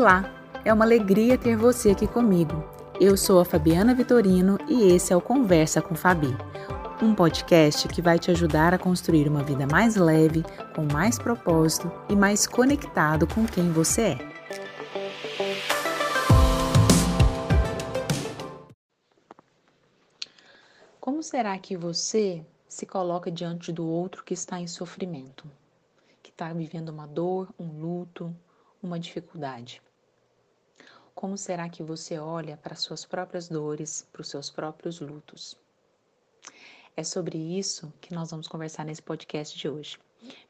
Olá, é uma alegria ter você aqui comigo. Eu sou a Fabiana Vitorino e esse é o Conversa com Fabi, um podcast que vai te ajudar a construir uma vida mais leve, com mais propósito e mais conectado com quem você é. Como será que você se coloca diante do outro que está em sofrimento, que está vivendo uma dor, um luto, uma dificuldade? Como será que você olha para suas próprias dores, para os seus próprios lutos? É sobre isso que nós vamos conversar nesse podcast de hoje.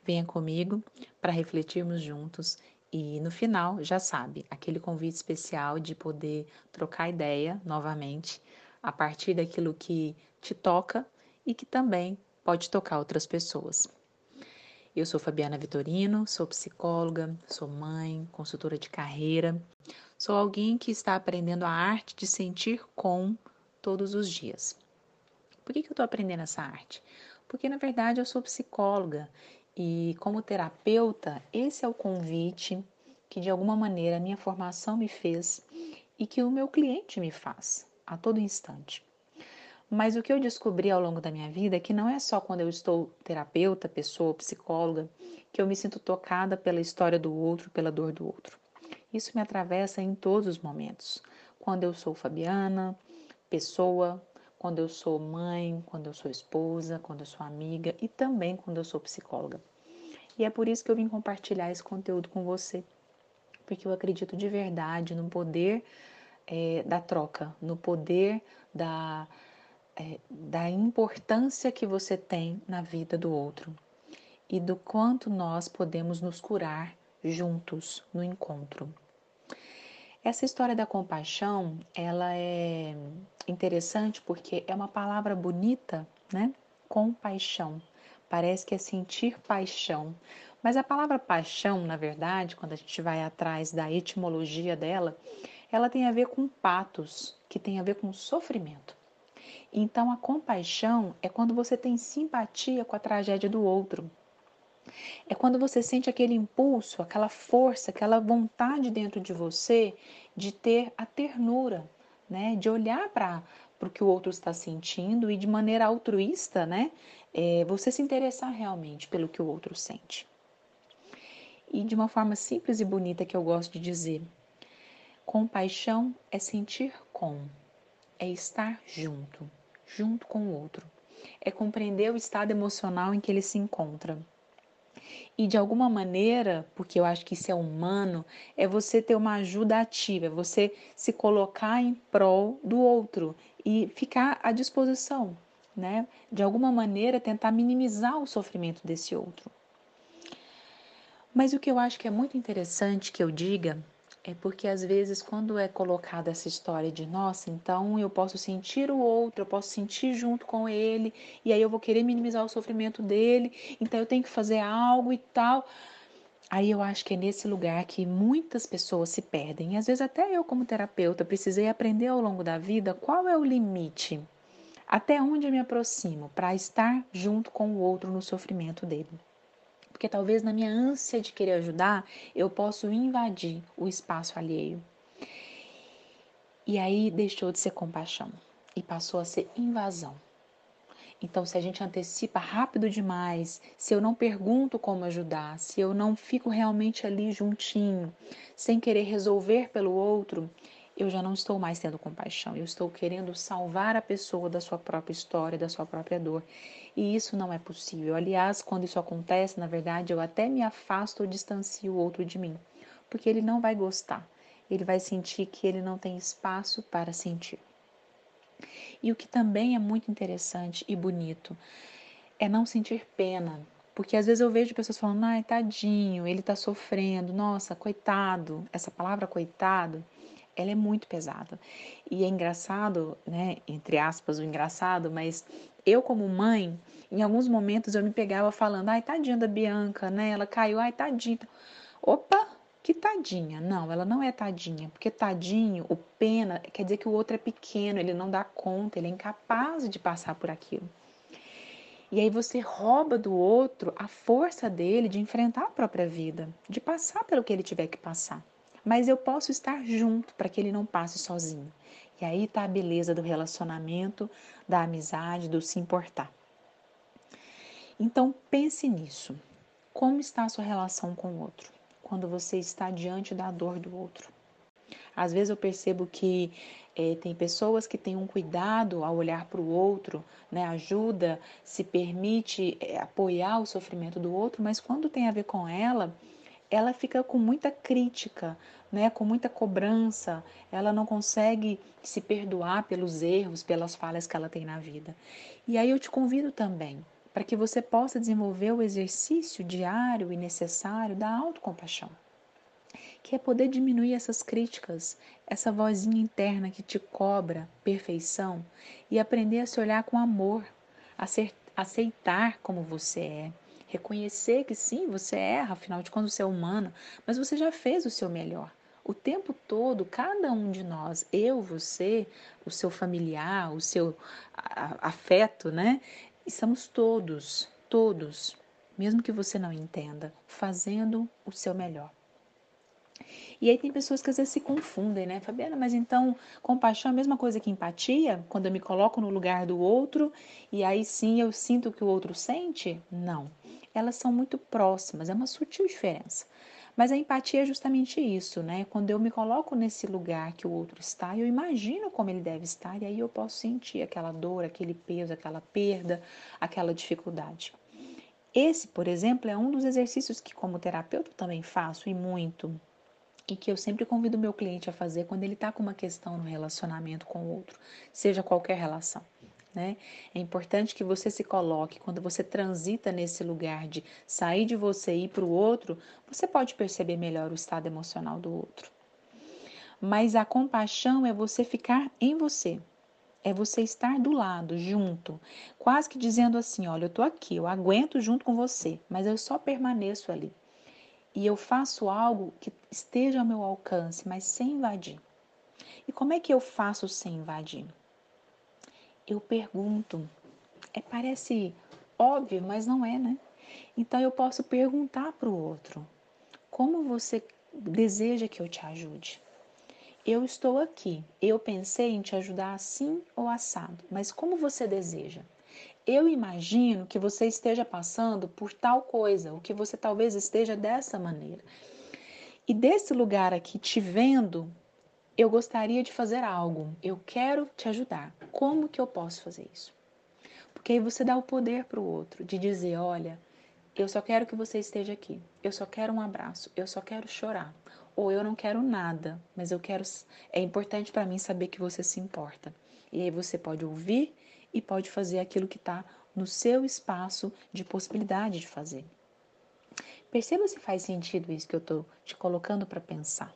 Venha comigo para refletirmos juntos e no final, já sabe, aquele convite especial de poder trocar ideia novamente a partir daquilo que te toca e que também pode tocar outras pessoas. Eu sou Fabiana Vitorino, sou psicóloga, sou mãe, consultora de carreira, sou alguém que está aprendendo a arte de sentir com todos os dias. Por que, que eu estou aprendendo essa arte? Porque na verdade eu sou psicóloga e, como terapeuta, esse é o convite que de alguma maneira a minha formação me fez e que o meu cliente me faz a todo instante. Mas o que eu descobri ao longo da minha vida é que não é só quando eu estou terapeuta, pessoa, psicóloga, que eu me sinto tocada pela história do outro, pela dor do outro. Isso me atravessa em todos os momentos. Quando eu sou Fabiana, pessoa, quando eu sou mãe, quando eu sou esposa, quando eu sou amiga e também quando eu sou psicóloga. E é por isso que eu vim compartilhar esse conteúdo com você, porque eu acredito de verdade no poder é, da troca, no poder da é, da importância que você tem na vida do outro e do quanto nós podemos nos curar juntos no encontro. Essa história da compaixão, ela é interessante porque é uma palavra bonita, né? Compaixão. Parece que é sentir paixão. Mas a palavra paixão, na verdade, quando a gente vai atrás da etimologia dela, ela tem a ver com patos, que tem a ver com sofrimento. Então, a compaixão é quando você tem simpatia com a tragédia do outro. É quando você sente aquele impulso, aquela força, aquela vontade dentro de você de ter a ternura, né? De olhar para o que o outro está sentindo e de maneira altruísta, né? É, você se interessar realmente pelo que o outro sente. E de uma forma simples e bonita que eu gosto de dizer, compaixão é sentir com, é estar junto junto com o outro. É compreender o estado emocional em que ele se encontra. E de alguma maneira, porque eu acho que isso é humano, é você ter uma ajuda ativa, é você se colocar em prol do outro e ficar à disposição, né? De alguma maneira tentar minimizar o sofrimento desse outro. Mas o que eu acho que é muito interessante que eu diga é porque às vezes quando é colocada essa história de nossa, então eu posso sentir o outro, eu posso sentir junto com ele, e aí eu vou querer minimizar o sofrimento dele, então eu tenho que fazer algo e tal. Aí eu acho que é nesse lugar que muitas pessoas se perdem. E às vezes até eu como terapeuta precisei aprender ao longo da vida qual é o limite, até onde eu me aproximo para estar junto com o outro no sofrimento dele porque talvez na minha ânsia de querer ajudar, eu posso invadir o espaço alheio. E aí deixou de ser compaixão e passou a ser invasão. Então, se a gente antecipa rápido demais, se eu não pergunto como ajudar, se eu não fico realmente ali juntinho, sem querer resolver pelo outro, eu já não estou mais tendo compaixão, eu estou querendo salvar a pessoa da sua própria história, da sua própria dor. E isso não é possível. Aliás, quando isso acontece, na verdade, eu até me afasto ou distancio o outro de mim, porque ele não vai gostar. Ele vai sentir que ele não tem espaço para sentir. E o que também é muito interessante e bonito é não sentir pena, porque às vezes eu vejo pessoas falando, ai, tadinho, ele tá sofrendo, nossa, coitado. Essa palavra coitado ela é muito pesada. E é engraçado, né, entre aspas, o engraçado, mas eu como mãe, em alguns momentos eu me pegava falando, ai, tadinha da Bianca, né, ela caiu, ai, tadinha. Opa, que tadinha. Não, ela não é tadinha, porque tadinho, o pena, quer dizer que o outro é pequeno, ele não dá conta, ele é incapaz de passar por aquilo. E aí você rouba do outro a força dele de enfrentar a própria vida, de passar pelo que ele tiver que passar. Mas eu posso estar junto para que ele não passe sozinho. E aí está a beleza do relacionamento, da amizade, do se importar. Então pense nisso. Como está a sua relação com o outro? Quando você está diante da dor do outro. Às vezes eu percebo que é, tem pessoas que têm um cuidado ao olhar para o outro, né, ajuda, se permite é, apoiar o sofrimento do outro, mas quando tem a ver com ela, ela fica com muita crítica, né, com muita cobrança, ela não consegue se perdoar pelos erros, pelas falhas que ela tem na vida. E aí eu te convido também para que você possa desenvolver o exercício diário e necessário da autocompaixão, que é poder diminuir essas críticas, essa vozinha interna que te cobra perfeição e aprender a se olhar com amor, a ser, aceitar como você é, reconhecer que sim, você erra, afinal de contas você é humano, mas você já fez o seu melhor. O tempo todo, cada um de nós, eu, você, o seu familiar, o seu afeto, né? Estamos todos, todos, mesmo que você não entenda, fazendo o seu melhor. E aí tem pessoas que às vezes se confundem, né? Fabiana, mas então compaixão é a mesma coisa que empatia? Quando eu me coloco no lugar do outro e aí sim eu sinto o que o outro sente? Não. Elas são muito próximas, é uma sutil diferença. Mas a empatia é justamente isso, né? Quando eu me coloco nesse lugar que o outro está, eu imagino como ele deve estar e aí eu posso sentir aquela dor, aquele peso, aquela perda, aquela dificuldade. Esse, por exemplo, é um dos exercícios que, como terapeuta, também faço e muito e que eu sempre convido meu cliente a fazer quando ele está com uma questão no relacionamento com o outro, seja qualquer relação. Né? É importante que você se coloque, quando você transita nesse lugar de sair de você e ir para o outro, você pode perceber melhor o estado emocional do outro. Mas a compaixão é você ficar em você, é você estar do lado, junto, quase que dizendo assim: olha, eu estou aqui, eu aguento junto com você, mas eu só permaneço ali e eu faço algo que esteja ao meu alcance, mas sem invadir. E como é que eu faço sem invadir? Eu pergunto. É, parece óbvio, mas não é, né? Então eu posso perguntar para o outro: como você deseja que eu te ajude? Eu estou aqui. Eu pensei em te ajudar assim ou assado, mas como você deseja? Eu imagino que você esteja passando por tal coisa, ou que você talvez esteja dessa maneira. E desse lugar aqui, te vendo, eu gostaria de fazer algo, eu quero te ajudar. Como que eu posso fazer isso? Porque aí você dá o poder para o outro de dizer: olha, eu só quero que você esteja aqui, eu só quero um abraço, eu só quero chorar, ou eu não quero nada, mas eu quero. É importante para mim saber que você se importa. E aí você pode ouvir e pode fazer aquilo que está no seu espaço de possibilidade de fazer. Perceba se faz sentido isso que eu estou te colocando para pensar,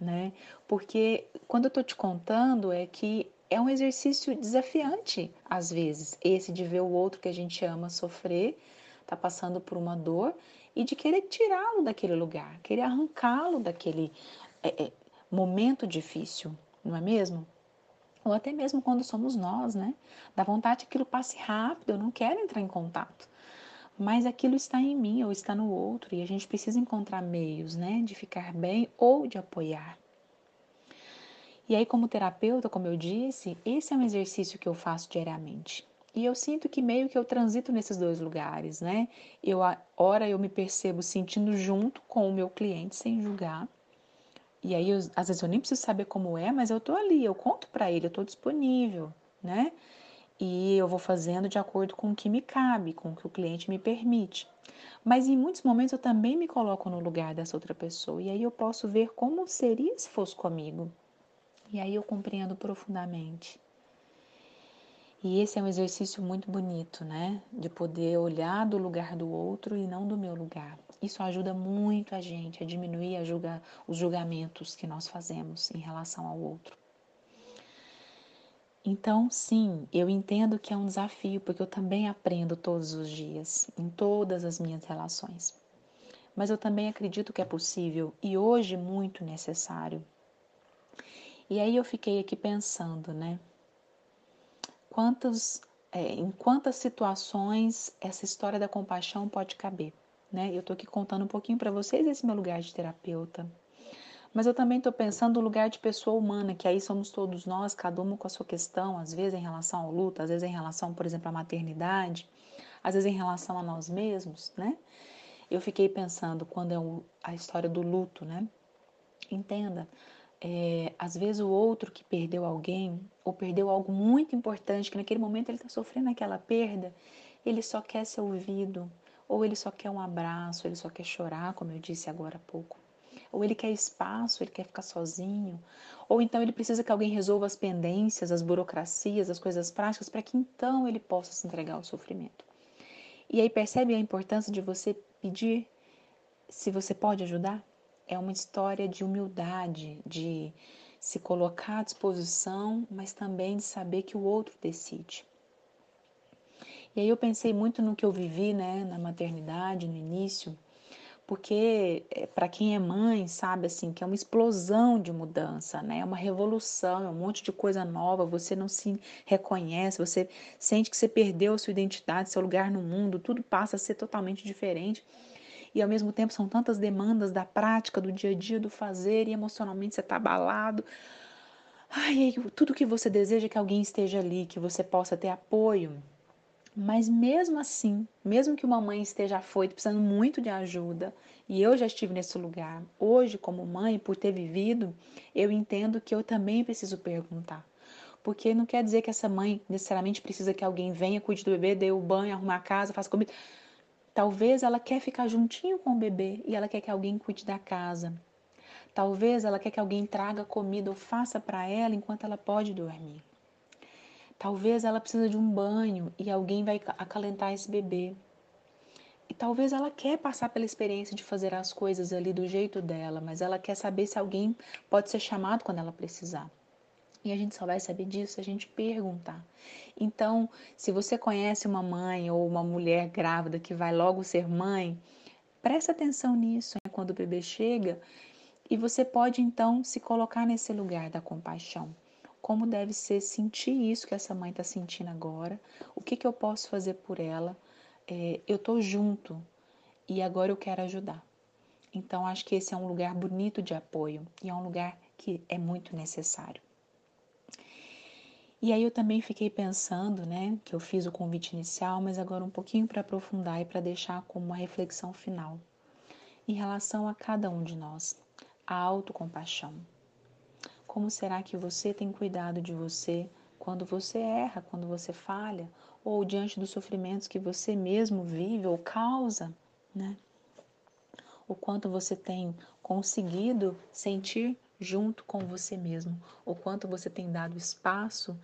né? Porque quando eu estou te contando é que é um exercício desafiante às vezes, esse de ver o outro que a gente ama sofrer, tá passando por uma dor e de querer tirá-lo daquele lugar, querer arrancá-lo daquele é, é, momento difícil, não é mesmo? Ou até mesmo quando somos nós, né? Dá vontade que aquilo passe rápido, eu não quero entrar em contato. Mas aquilo está em mim ou está no outro e a gente precisa encontrar meios, né, de ficar bem ou de apoiar. E aí, como terapeuta, como eu disse, esse é um exercício que eu faço diariamente. E eu sinto que meio que eu transito nesses dois lugares, né? Eu, ora, eu me percebo sentindo junto com o meu cliente, sem julgar, e aí, eu, às vezes eu nem preciso saber como é, mas eu tô ali, eu conto para ele, eu tô disponível, né? E eu vou fazendo de acordo com o que me cabe, com o que o cliente me permite. Mas em muitos momentos eu também me coloco no lugar dessa outra pessoa, e aí eu posso ver como seria se fosse comigo. E aí eu compreendo profundamente. E esse é um exercício muito bonito, né? De poder olhar do lugar do outro e não do meu lugar. Isso ajuda muito a gente a diminuir a julga, os julgamentos que nós fazemos em relação ao outro. Então, sim, eu entendo que é um desafio, porque eu também aprendo todos os dias, em todas as minhas relações. Mas eu também acredito que é possível e hoje muito necessário. E aí eu fiquei aqui pensando, né? Quantas, é, em quantas situações essa história da compaixão pode caber. Né? Eu estou aqui contando um pouquinho para vocês esse meu lugar de terapeuta. Mas eu também estou pensando no lugar de pessoa humana, que aí somos todos nós, cada um com a sua questão, às vezes em relação ao luto, às vezes em relação, por exemplo, à maternidade, às vezes em relação a nós mesmos, né? Eu fiquei pensando quando é a história do luto, né? Entenda, é, às vezes o outro que perdeu alguém ou perdeu algo muito importante, que naquele momento ele está sofrendo aquela perda, ele só quer ser ouvido, ou ele só quer um abraço, ele só quer chorar, como eu disse agora há pouco. Ou ele quer espaço, ele quer ficar sozinho. Ou então ele precisa que alguém resolva as pendências, as burocracias, as coisas práticas, para que então ele possa se entregar ao sofrimento. E aí percebe a importância de você pedir se você pode ajudar? É uma história de humildade, de se colocar à disposição, mas também de saber que o outro decide. E aí eu pensei muito no que eu vivi, né, na maternidade, no início, porque é, para quem é mãe sabe assim que é uma explosão de mudança, né? É uma revolução, é um monte de coisa nova. Você não se reconhece, você sente que você perdeu a sua identidade, seu lugar no mundo, tudo passa a ser totalmente diferente e ao mesmo tempo são tantas demandas da prática, do dia a dia, do fazer, e emocionalmente você está abalado. Ai, tudo que você deseja é que alguém esteja ali, que você possa ter apoio. Mas mesmo assim, mesmo que uma mãe esteja afoita, precisando muito de ajuda, e eu já estive nesse lugar, hoje, como mãe, por ter vivido, eu entendo que eu também preciso perguntar. Porque não quer dizer que essa mãe necessariamente precisa que alguém venha, cuide do bebê, dê o banho, arrumar a casa, faça comida. Talvez ela quer ficar juntinho com o bebê e ela quer que alguém cuide da casa. Talvez ela quer que alguém traga comida ou faça para ela enquanto ela pode dormir. Talvez ela precisa de um banho e alguém vai acalentar esse bebê. E talvez ela quer passar pela experiência de fazer as coisas ali do jeito dela, mas ela quer saber se alguém pode ser chamado quando ela precisar. E a gente só vai saber disso se a gente perguntar. Então, se você conhece uma mãe ou uma mulher grávida que vai logo ser mãe, presta atenção nisso né, quando o bebê chega e você pode então se colocar nesse lugar da compaixão. Como deve ser sentir isso que essa mãe está sentindo agora? O que, que eu posso fazer por ela? É, eu estou junto e agora eu quero ajudar. Então, acho que esse é um lugar bonito de apoio e é um lugar que é muito necessário. E aí eu também fiquei pensando, né, que eu fiz o convite inicial, mas agora um pouquinho para aprofundar e para deixar como uma reflexão final. Em relação a cada um de nós, a autocompaixão. Como será que você tem cuidado de você quando você erra, quando você falha, ou diante dos sofrimentos que você mesmo vive ou causa, né? O quanto você tem conseguido sentir junto com você mesmo, o quanto você tem dado espaço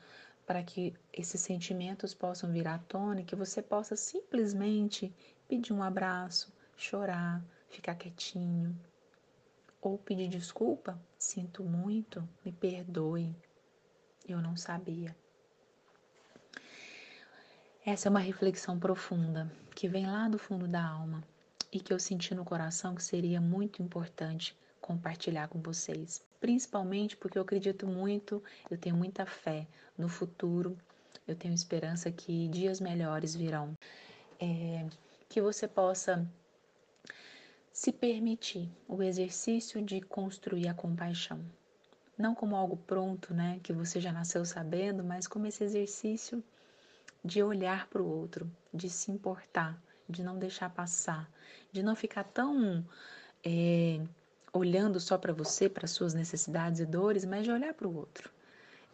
para que esses sentimentos possam vir à tona e que você possa simplesmente pedir um abraço, chorar, ficar quietinho, ou pedir desculpa, sinto muito, me perdoe, eu não sabia. Essa é uma reflexão profunda que vem lá do fundo da alma e que eu senti no coração que seria muito importante compartilhar com vocês principalmente porque eu acredito muito, eu tenho muita fé no futuro, eu tenho esperança que dias melhores virão. É, que você possa se permitir o exercício de construir a compaixão. Não como algo pronto, né, que você já nasceu sabendo, mas como esse exercício de olhar para o outro, de se importar, de não deixar passar, de não ficar tão é, olhando só para você, para suas necessidades e dores, mas de olhar para o outro.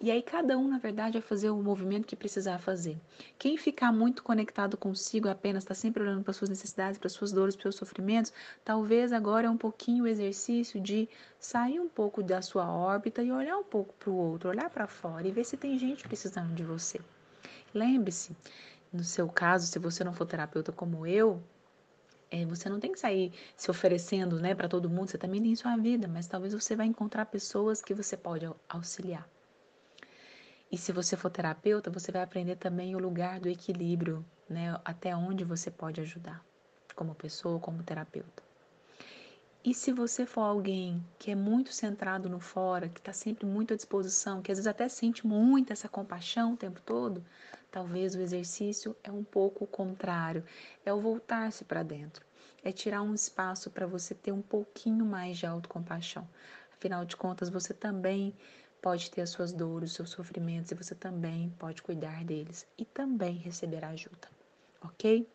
E aí cada um, na verdade, vai fazer o movimento que precisar fazer. Quem ficar muito conectado consigo, apenas está sempre olhando para suas necessidades, para suas dores, para seus sofrimentos, talvez agora é um pouquinho o exercício de sair um pouco da sua órbita e olhar um pouco para o outro, olhar para fora e ver se tem gente precisando de você. Lembre-se, no seu caso, se você não for terapeuta como eu, é, você não tem que sair se oferecendo né, para todo mundo, você também tem sua vida, mas talvez você vai encontrar pessoas que você pode auxiliar. E se você for terapeuta, você vai aprender também o lugar do equilíbrio, né, até onde você pode ajudar, como pessoa, como terapeuta. E se você for alguém que é muito centrado no fora, que está sempre muito à disposição, que às vezes até sente muito essa compaixão o tempo todo, Talvez o exercício é um pouco o contrário, é o voltar-se para dentro, é tirar um espaço para você ter um pouquinho mais de autocompaixão. Afinal de contas, você também pode ter as suas dores, os seus sofrimentos e você também pode cuidar deles e também receber ajuda, ok?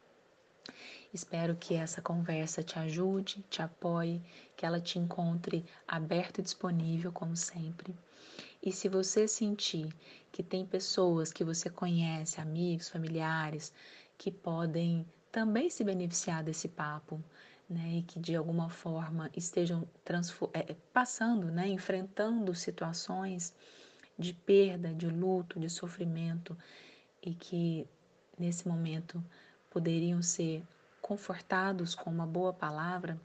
Espero que essa conversa te ajude, te apoie, que ela te encontre aberto e disponível, como sempre. E se você sentir que tem pessoas que você conhece, amigos, familiares, que podem também se beneficiar desse papo, né, e que de alguma forma estejam é, passando, né, enfrentando situações de perda, de luto, de sofrimento e que nesse momento poderiam ser confortados com uma boa palavra,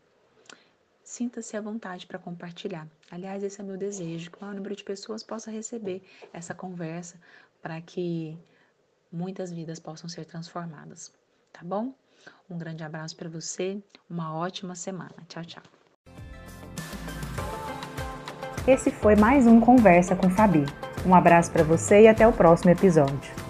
sinta-se à vontade para compartilhar. Aliás, esse é meu desejo, que o maior número de pessoas possa receber essa conversa para que muitas vidas possam ser transformadas, tá bom? Um grande abraço para você, uma ótima semana. Tchau, tchau. Esse foi mais um Conversa com Fabi. Um abraço para você e até o próximo episódio.